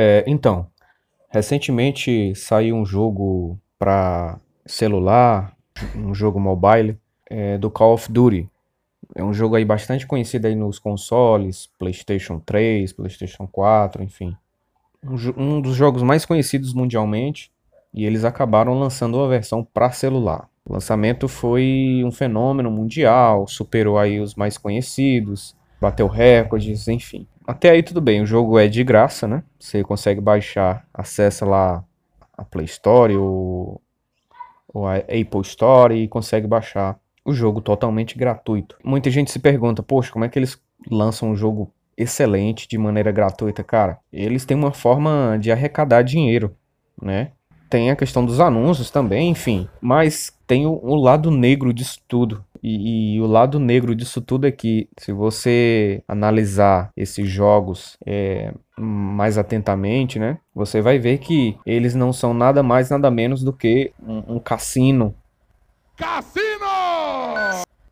É, então, recentemente saiu um jogo para celular, um jogo mobile, é, do Call of Duty. É um jogo aí bastante conhecido aí nos consoles, PlayStation 3, PlayStation 4, enfim. Um, um dos jogos mais conhecidos mundialmente e eles acabaram lançando uma versão para celular. O lançamento foi um fenômeno mundial, superou aí os mais conhecidos, bateu recordes, enfim. Até aí tudo bem, o jogo é de graça, né? Você consegue baixar, acessa lá a Play Store ou, ou a Apple Store e consegue baixar o jogo totalmente gratuito. Muita gente se pergunta, poxa, como é que eles lançam um jogo excelente de maneira gratuita? Cara, eles têm uma forma de arrecadar dinheiro, né? Tem a questão dos anúncios também, enfim. Mas tem o, o lado negro disso tudo. E, e, o lado negro disso tudo é que, se você analisar esses jogos é, mais atentamente, né, você vai ver que eles não são nada mais, nada menos do que um, um cassino. Cassino!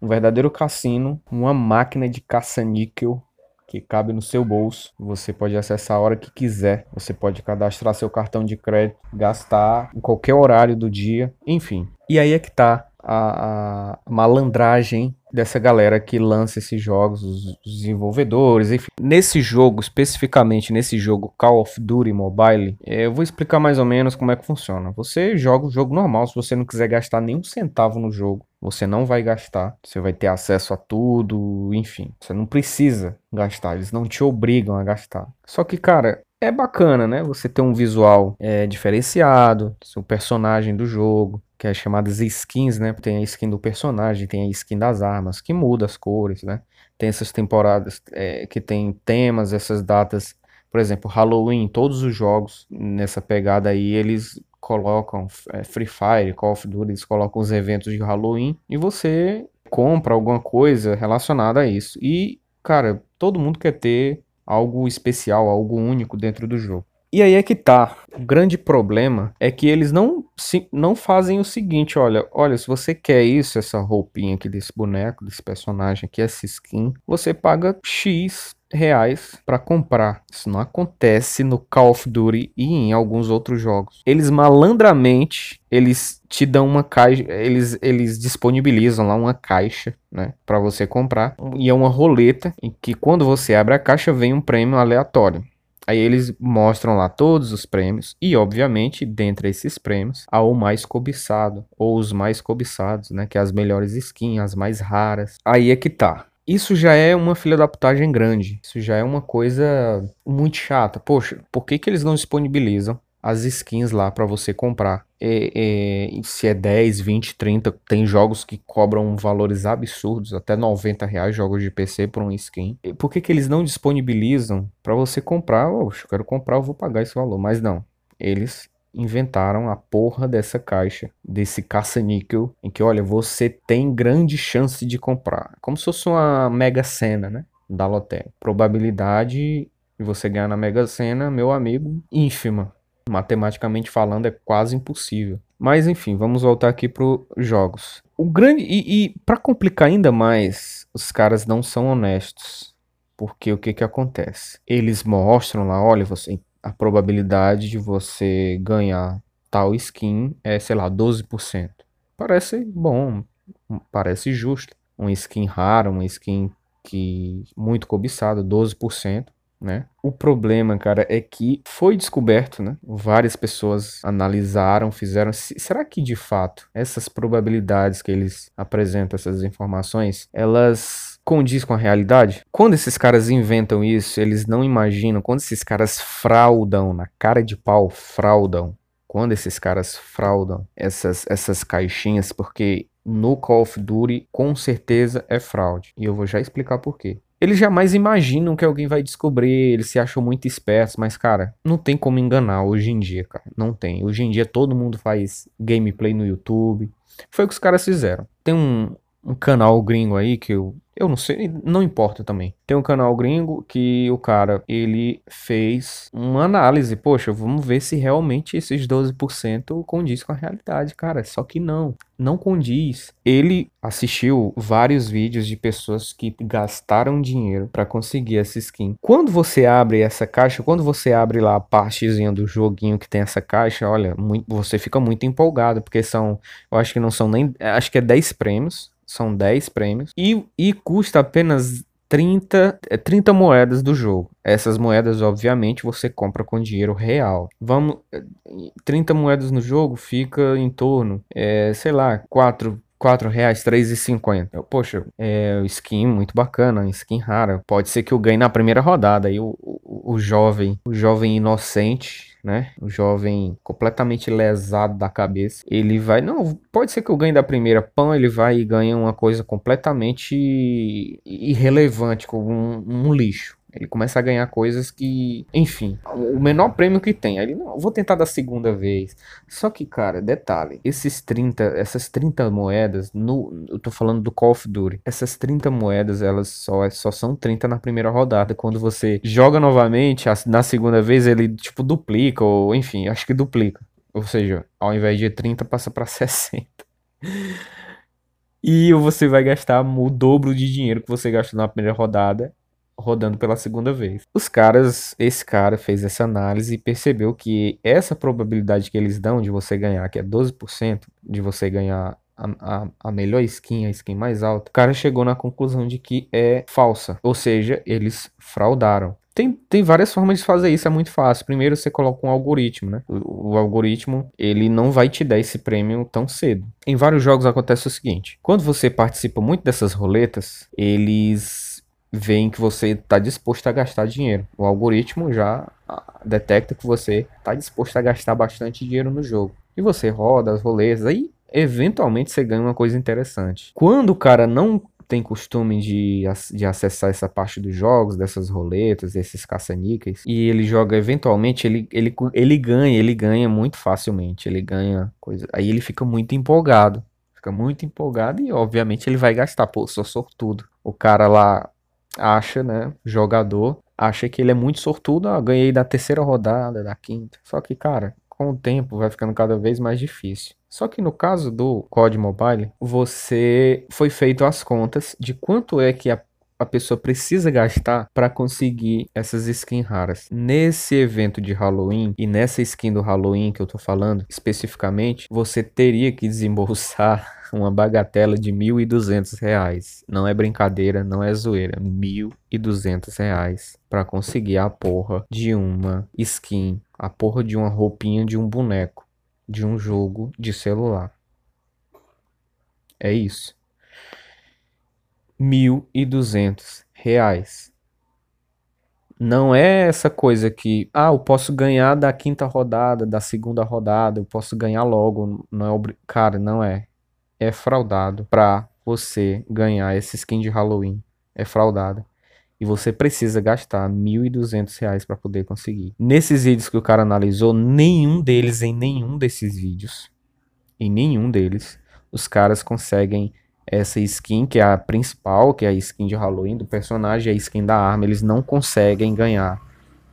Um verdadeiro cassino, uma máquina de caça-níquel que cabe no seu bolso. Você pode acessar a hora que quiser. Você pode cadastrar seu cartão de crédito, gastar em qualquer horário do dia, enfim. E aí é que tá a, a malandragem dessa galera que lança esses jogos, os desenvolvedores, enfim. Nesse jogo, especificamente nesse jogo Call of Duty Mobile, eu vou explicar mais ou menos como é que funciona. Você joga o jogo normal, se você não quiser gastar nenhum centavo no jogo, você não vai gastar, você vai ter acesso a tudo, enfim. Você não precisa gastar, eles não te obrigam a gastar. Só que, cara, é bacana, né? Você ter um visual é, diferenciado, seu personagem do jogo, que é chamadas skins, né? Tem a skin do personagem, tem a skin das armas, que muda as cores, né? Tem essas temporadas é, que tem temas, essas datas, por exemplo, Halloween, todos os jogos nessa pegada aí, eles colocam é, Free Fire, Call of Duty, eles colocam os eventos de Halloween e você compra alguma coisa relacionada a isso. E, cara, todo mundo quer ter algo especial, algo único dentro do jogo. E aí é que tá. O grande problema é que eles não, se, não fazem o seguinte: olha, olha, se você quer isso, essa roupinha aqui desse boneco, desse personagem aqui, essa skin, você paga X reais para comprar. Isso não acontece no Call of Duty e em alguns outros jogos. Eles malandramente, eles te dão uma caixa, eles, eles disponibilizam lá uma caixa, né, para você comprar. E é uma roleta em que quando você abre a caixa vem um prêmio aleatório. Aí eles mostram lá todos os prêmios e, obviamente, dentre esses prêmios, há o mais cobiçado ou os mais cobiçados, né, que é as melhores skins, as mais raras. Aí é que tá. Isso já é uma filha da putagem grande. Isso já é uma coisa muito chata. Poxa, por que que eles não disponibilizam as skins lá para você comprar. É, é, se é 10, 20, 30, tem jogos que cobram valores absurdos, até 90 reais jogos de PC por um skin. E por que, que eles não disponibilizam para você comprar? Oxe, eu quero comprar, eu vou pagar esse valor. Mas não, eles inventaram a porra dessa caixa, desse caça-níquel, em que, olha, você tem grande chance de comprar. Como se fosse uma mega cena, né? Da loteria. Probabilidade de você ganhar na mega sena, meu amigo, ínfima matematicamente falando, é quase impossível. Mas enfim, vamos voltar aqui para os jogos. O grande e, e para complicar ainda mais, os caras não são honestos, porque o que que acontece? Eles mostram lá, olha, você a probabilidade de você ganhar tal skin é, sei lá, 12%. Parece bom, parece justo. Uma skin rara, uma skin que muito cobiçada, 12% né? O problema, cara, é que foi descoberto, né? Várias pessoas analisaram, fizeram. Será que de fato essas probabilidades que eles apresentam, essas informações, elas condiz com a realidade? Quando esses caras inventam isso, eles não imaginam. Quando esses caras fraudam, na cara de pau, fraudam. Quando esses caras fraudam essas, essas caixinhas, porque no Call of Duty com certeza é fraude. E eu vou já explicar por quê. Eles jamais imaginam que alguém vai descobrir, eles se acham muito espertos, mas, cara, não tem como enganar hoje em dia, cara. Não tem. Hoje em dia todo mundo faz gameplay no YouTube. Foi o que os caras fizeram. Tem um, um canal gringo aí que eu eu não sei, não importa também. Tem um canal gringo que o cara, ele fez uma análise. Poxa, vamos ver se realmente esses 12% condiz com a realidade, cara. Só que não, não condiz. Ele assistiu vários vídeos de pessoas que gastaram dinheiro para conseguir essa skin. Quando você abre essa caixa, quando você abre lá a partezinha do joguinho que tem essa caixa, olha, muito, você fica muito empolgado, porque são, eu acho que não são nem, acho que é 10 prêmios são 10 prêmios. E, e custa apenas 30, 30 é, moedas do jogo. Essas moedas, obviamente, você compra com dinheiro real. Vamos, 30 moedas no jogo fica em torno, é, sei lá, 4 4 reais, 3,50. Poxa, é skin muito bacana, skin rara. Pode ser que eu ganhe na primeira rodada. Aí o, o, jovem, o jovem inocente né? O jovem completamente lesado da cabeça. Ele vai. Não, pode ser que eu ganhe da primeira pão, ele vai e ganha uma coisa completamente irrelevante, como um, um lixo. Ele começa a ganhar coisas que, enfim, o menor prêmio que tem. Aí ele, não, vou tentar da segunda vez. Só que, cara, detalhe, esses 30, essas 30 moedas, no, eu tô falando do Call of Duty. Essas 30 moedas, elas só, só são 30 na primeira rodada. Quando você joga novamente, na segunda vez ele, tipo, duplica, ou enfim, acho que duplica. Ou seja, ao invés de 30, passa para 60. E você vai gastar o dobro de dinheiro que você gastou na primeira rodada rodando pela segunda vez. Os caras, esse cara fez essa análise e percebeu que essa probabilidade que eles dão de você ganhar, que é 12%, de você ganhar a, a, a, melhor skin, a skin mais alta, o cara chegou na conclusão de que é falsa. Ou seja, eles fraudaram. Tem, tem várias formas de fazer isso, é muito fácil. Primeiro você coloca um algoritmo, né? O, o, algoritmo, ele não vai te dar esse prêmio tão cedo. Em vários jogos acontece o seguinte: quando você participa muito dessas roletas, eles veem que você está disposto a gastar dinheiro. O algoritmo já ah, detecta que você está disposto a gastar bastante dinheiro no jogo. E você roda as roletas, aí eventualmente você ganha uma coisa interessante. Quando o cara não tem costume de, de acessar essa parte dos jogos, dessas roletas, desses caça-níqueis, e ele joga eventualmente, ele, ele, ele ganha, ele ganha muito facilmente, ele ganha coisa. Aí ele fica muito empolgado. Fica muito empolgado e, obviamente, ele vai gastar. Pô, sou sortudo. O cara lá acha, né, jogador, acha que ele é muito sortudo, ah, ganhei da terceira rodada, da quinta. Só que, cara, com o tempo vai ficando cada vez mais difícil. Só que no caso do COD Mobile, você foi feito as contas de quanto é que a a pessoa precisa gastar para conseguir essas skins raras. Nesse evento de Halloween e nessa skin do Halloween que eu tô falando especificamente, você teria que desembolsar uma bagatela de R$ 1.200. Não é brincadeira, não é zoeira. R$ 1.200 para conseguir a porra de uma skin, a porra de uma roupinha de um boneco de um jogo de celular. É isso. R$ 1.200. Não é essa coisa que, ah, eu posso ganhar da quinta rodada, da segunda rodada, eu posso ganhar logo. Não é. Cara, não é é fraudado para você ganhar essa skin de Halloween. É fraudada. E você precisa gastar R$ 1.200 para poder conseguir. Nesses vídeos que o cara analisou, nenhum deles, em nenhum desses vídeos, em nenhum deles, os caras conseguem essa skin, que é a principal, que é a skin de Halloween do personagem, a skin da arma, eles não conseguem ganhar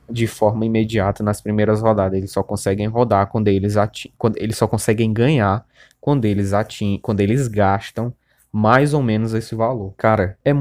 de forma imediata nas primeiras rodadas. Eles só conseguem rodar quando eles atingem, quando eles só conseguem ganhar quando eles quando eles gastam mais ou menos esse valor. Cara, é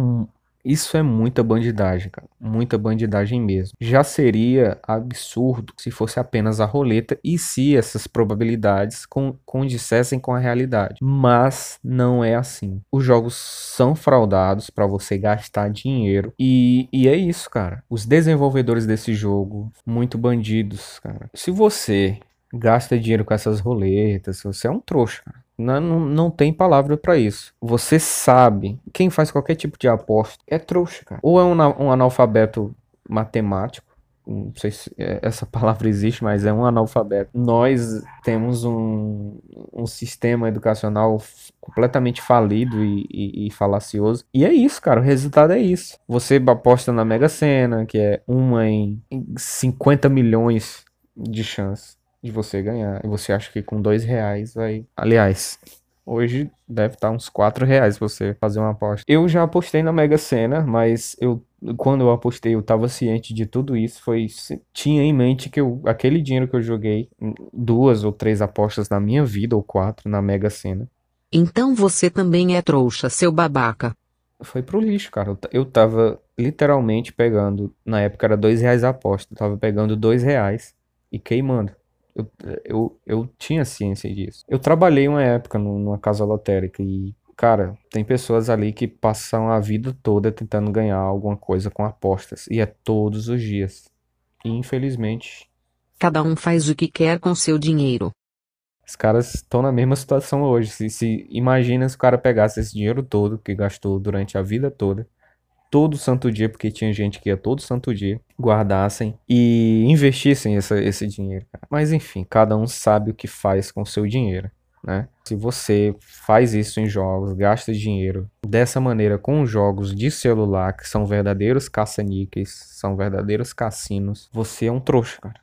isso é muita bandidagem, cara. Muita bandidagem mesmo. Já seria absurdo se fosse apenas a roleta e se essas probabilidades condissessem com a realidade. Mas não é assim. Os jogos são fraudados para você gastar dinheiro. E, e é isso, cara. Os desenvolvedores desse jogo, muito bandidos, cara. Se você gasta dinheiro com essas roletas, você é um trouxa, cara. Não, não, não tem palavra para isso. Você sabe, quem faz qualquer tipo de aposta é trouxa, cara. Ou é um, um analfabeto matemático, não sei se é, essa palavra existe, mas é um analfabeto. Nós temos um, um sistema educacional completamente falido e, e, e, falacioso. E é isso, cara. O resultado é isso. Você aposta na Mega Sena, que é uma em 50 milhões de chance de você ganhar. E você acha que com dois reais vai. Aliás, Hoje deve estar uns 4 reais você fazer uma aposta. Eu já apostei na Mega Sena, mas eu quando eu apostei, eu estava ciente de tudo isso. Foi tinha em mente que eu, aquele dinheiro que eu joguei, duas ou três apostas na minha vida, ou quatro, na Mega Sena. Então você também é trouxa, seu babaca. Foi pro lixo, cara. Eu, eu tava literalmente pegando, na época era dois reais a aposta, eu tava pegando dois reais e queimando. Eu, eu, eu tinha ciência disso. Eu trabalhei uma época numa casa lotérica e, cara, tem pessoas ali que passam a vida toda tentando ganhar alguma coisa com apostas. E é todos os dias. E, infelizmente. Cada um faz o que quer com seu dinheiro. Os caras estão na mesma situação hoje. Se, se imagina se o cara pegasse esse dinheiro todo que gastou durante a vida toda todo santo dia, porque tinha gente que ia todo santo dia, guardassem e investissem essa, esse dinheiro. Mas enfim, cada um sabe o que faz com o seu dinheiro. Né? Se você faz isso em jogos, gasta dinheiro dessa maneira com jogos de celular, que são verdadeiros caça-níqueis, são verdadeiros cassinos, você é um trouxa, cara.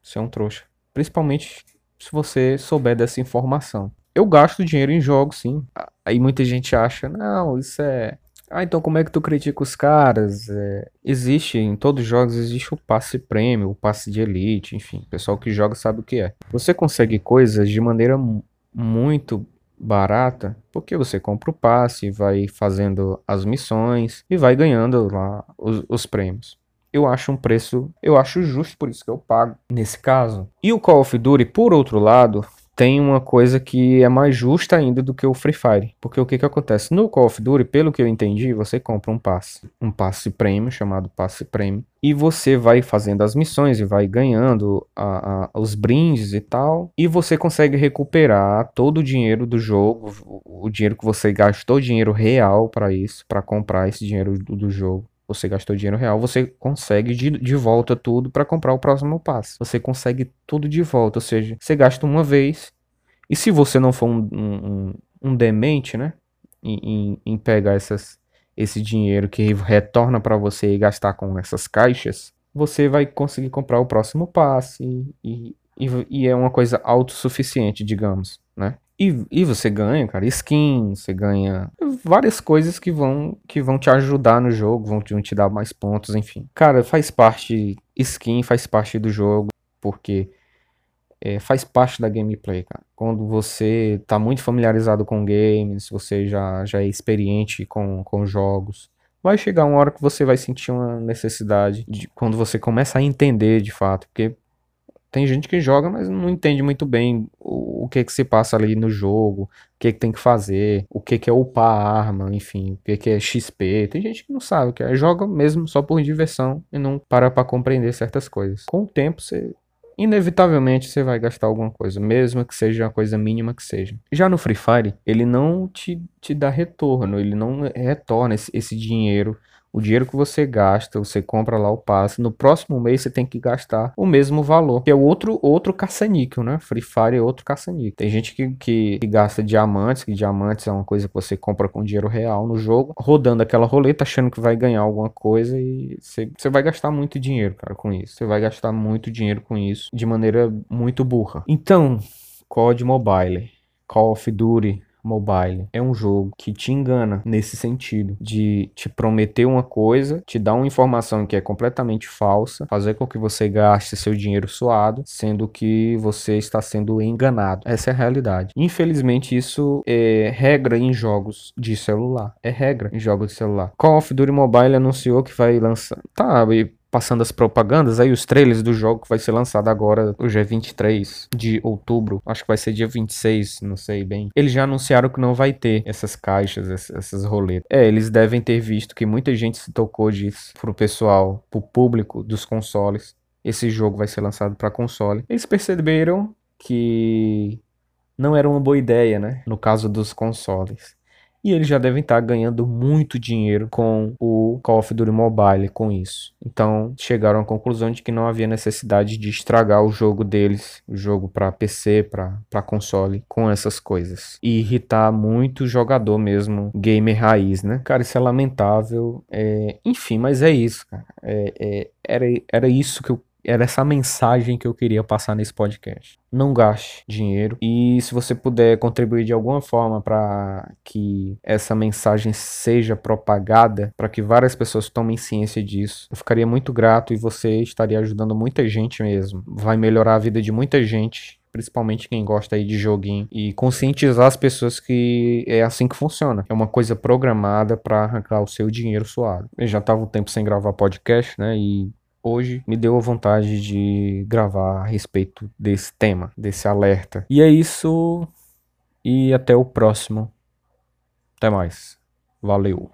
Você é um trouxa. Principalmente se você souber dessa informação. Eu gasto dinheiro em jogos, sim. Aí muita gente acha, não, isso é ah, então como é que tu critica os caras? É, existe, em todos os jogos existe o passe prêmio, o passe de elite, enfim. O pessoal que joga sabe o que é. Você consegue coisas de maneira muito barata, porque você compra o passe, vai fazendo as missões e vai ganhando lá os, os prêmios eu acho um preço, eu acho justo, por isso que eu pago nesse caso. E o Call of Duty, por outro lado, tem uma coisa que é mais justa ainda do que o Free Fire. Porque o que que acontece? No Call of Duty, pelo que eu entendi, você compra um passe. Um passe prêmio, chamado passe prêmio. E você vai fazendo as missões e vai ganhando a, a, os brindes e tal. E você consegue recuperar todo o dinheiro do jogo. O, o dinheiro que você gastou, dinheiro real para isso. para comprar esse dinheiro do, do jogo você gastou dinheiro real, você consegue de, de volta tudo para comprar o próximo passo. Você consegue tudo de volta, ou seja, você gasta uma vez. E se você não for um, um, um demente, né? Em, em, em, pegar essas, esse dinheiro que retorna para você e gastar com essas caixas, você vai conseguir comprar o próximo passe e, e, e é uma coisa autossuficiente, digamos, né? E, e você ganha, cara, skin, você ganha várias coisas que vão que vão te ajudar no jogo, vão te, vão te dar mais pontos, enfim. Cara, faz parte, skin faz parte do jogo, porque é, faz parte da gameplay, cara. Quando você tá muito familiarizado com games, você já, já é experiente com, com jogos, vai chegar uma hora que você vai sentir uma necessidade de quando você começa a entender de fato, porque tem gente que joga, mas não entende muito bem o, o que que se passa ali no jogo, o que que tem que fazer, o que que é upar a arma, enfim, o que que é XP. Tem gente que não sabe o que é, joga mesmo só por diversão e não para para compreender certas coisas. Com o tempo, você inevitavelmente você vai gastar alguma coisa, mesmo que seja uma coisa mínima que seja. Já no Free Fire, ele não te, te dá retorno, ele não retorna esse, esse dinheiro o dinheiro que você gasta, você compra lá o passe, no próximo mês você tem que gastar o mesmo valor, que é outro outro caça-níquel, né? Free Fire é outro caça-níquel. Tem gente que, que, que, gasta diamantes, que diamantes é uma coisa que você compra com dinheiro real no jogo, rodando aquela roleta achando que vai ganhar alguma coisa e você, vai gastar muito dinheiro, cara, com isso. Você vai gastar muito dinheiro com isso de maneira muito burra. Então, COD Mobile, Call of Duty, Mobile é um jogo que te engana nesse sentido de te prometer uma coisa, te dar uma informação que é completamente falsa, fazer com que você gaste seu dinheiro suado, sendo que você está sendo enganado. Essa é a realidade. Infelizmente, isso é regra em jogos de celular. É regra em jogos de celular. Call of Duty Mobile anunciou que vai lançar. Tá, passando as propagandas, aí os trailers do jogo que vai ser lançado agora, hoje é 23 de outubro, acho que vai ser dia 26, não sei bem. Eles já anunciaram que não vai ter essas caixas, essas roletas. É, eles devem ter visto que muita gente se tocou disso pro pessoal, pro público dos consoles. Esse jogo vai ser lançado para console. Eles perceberam que não era uma boa ideia, né? No caso dos consoles e eles já devem estar ganhando muito dinheiro com o Call of Duty Mobile com isso. Então chegaram à conclusão de que não havia necessidade de estragar o jogo deles, o jogo para PC, para console, com essas coisas. E irritar muito o jogador mesmo, gamer raiz, né? Cara, isso é lamentável. É... Enfim, mas é isso, cara. É, é... Era, era isso que eu era essa mensagem que eu queria passar nesse podcast. Não gaste dinheiro e se você puder contribuir de alguma forma para que essa mensagem seja propagada, para que várias pessoas tomem ciência disso, eu ficaria muito grato e você estaria ajudando muita gente mesmo. Vai melhorar a vida de muita gente principalmente quem gosta aí de joguinho, e conscientizar as pessoas que é assim que funciona. É uma coisa programada para arrancar o seu dinheiro suado. Eu já tava um tempo sem gravar podcast, né? E hoje me deu a vontade de gravar a respeito desse tema, desse alerta. E é isso. E até o próximo. Até mais. Valeu.